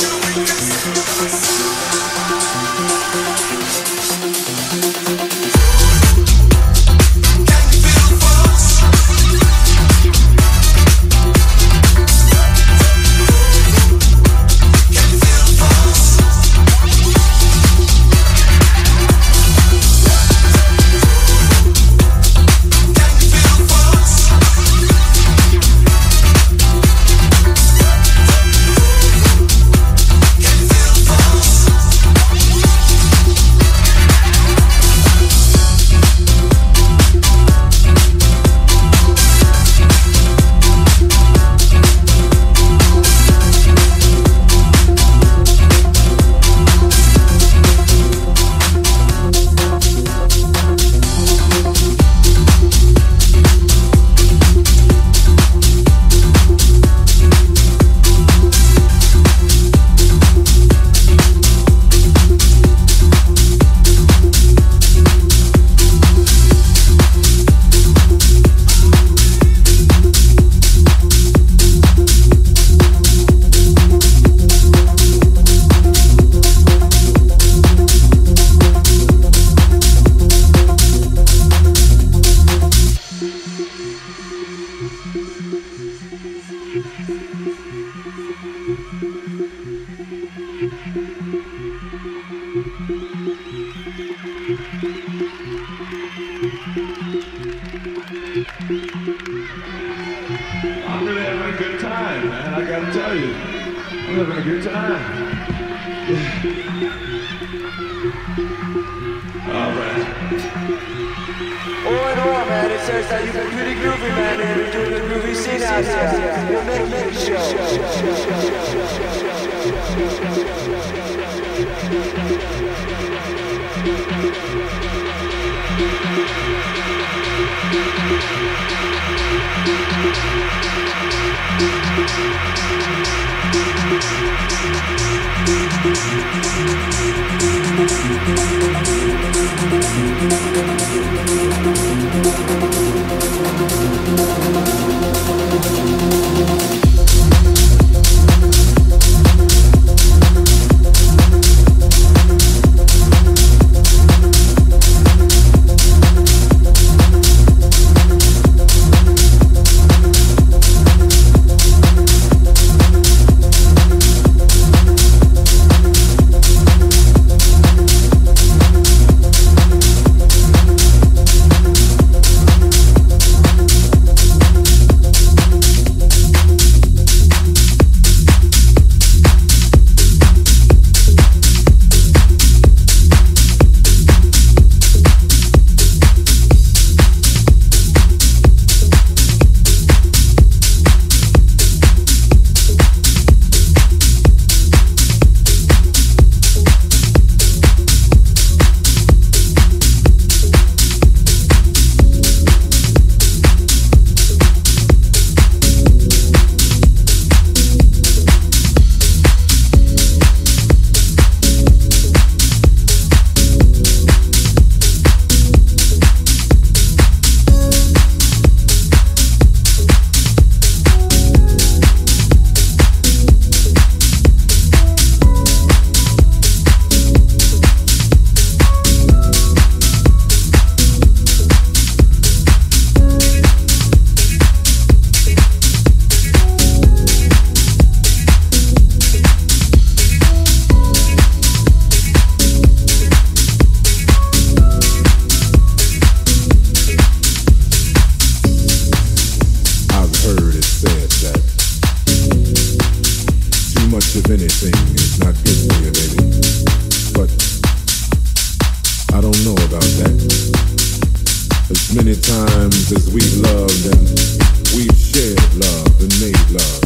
love. don't know about that. As many times as we've loved and we've shared love and made love,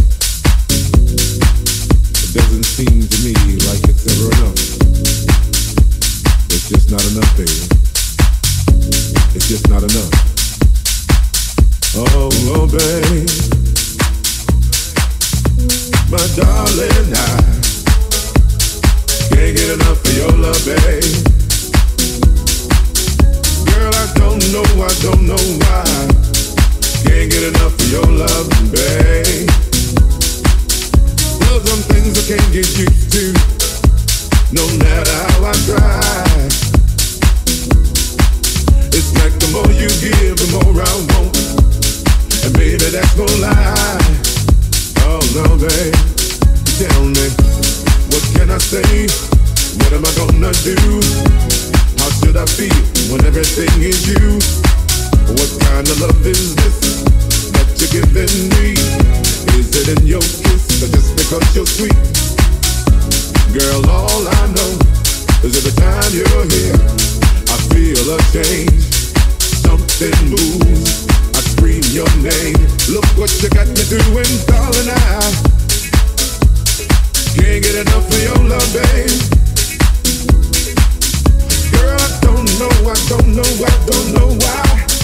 it doesn't seem to me like it's ever enough. It's just not enough, baby. It's just not enough. Oh, oh, babe. My darling, I can't get enough of your love, babe don't know, I don't know why. Can't get enough of your love, babe. Some things I can't get used to. No matter how I try. It's like the more you give, the more I want. And baby, that's no lie. Oh no, babe. Tell me, what can I say? What am I gonna do? How should I feel when everything is you? What kind of love is this that you're giving me? Is it in your kiss or just because you're sweet? Girl, all I know is every time you're here, I feel a change. Something moves. I scream your name. Look what you got me doing, darling. I can't get enough of your love, babe. don't know, I don't know, I don't know why.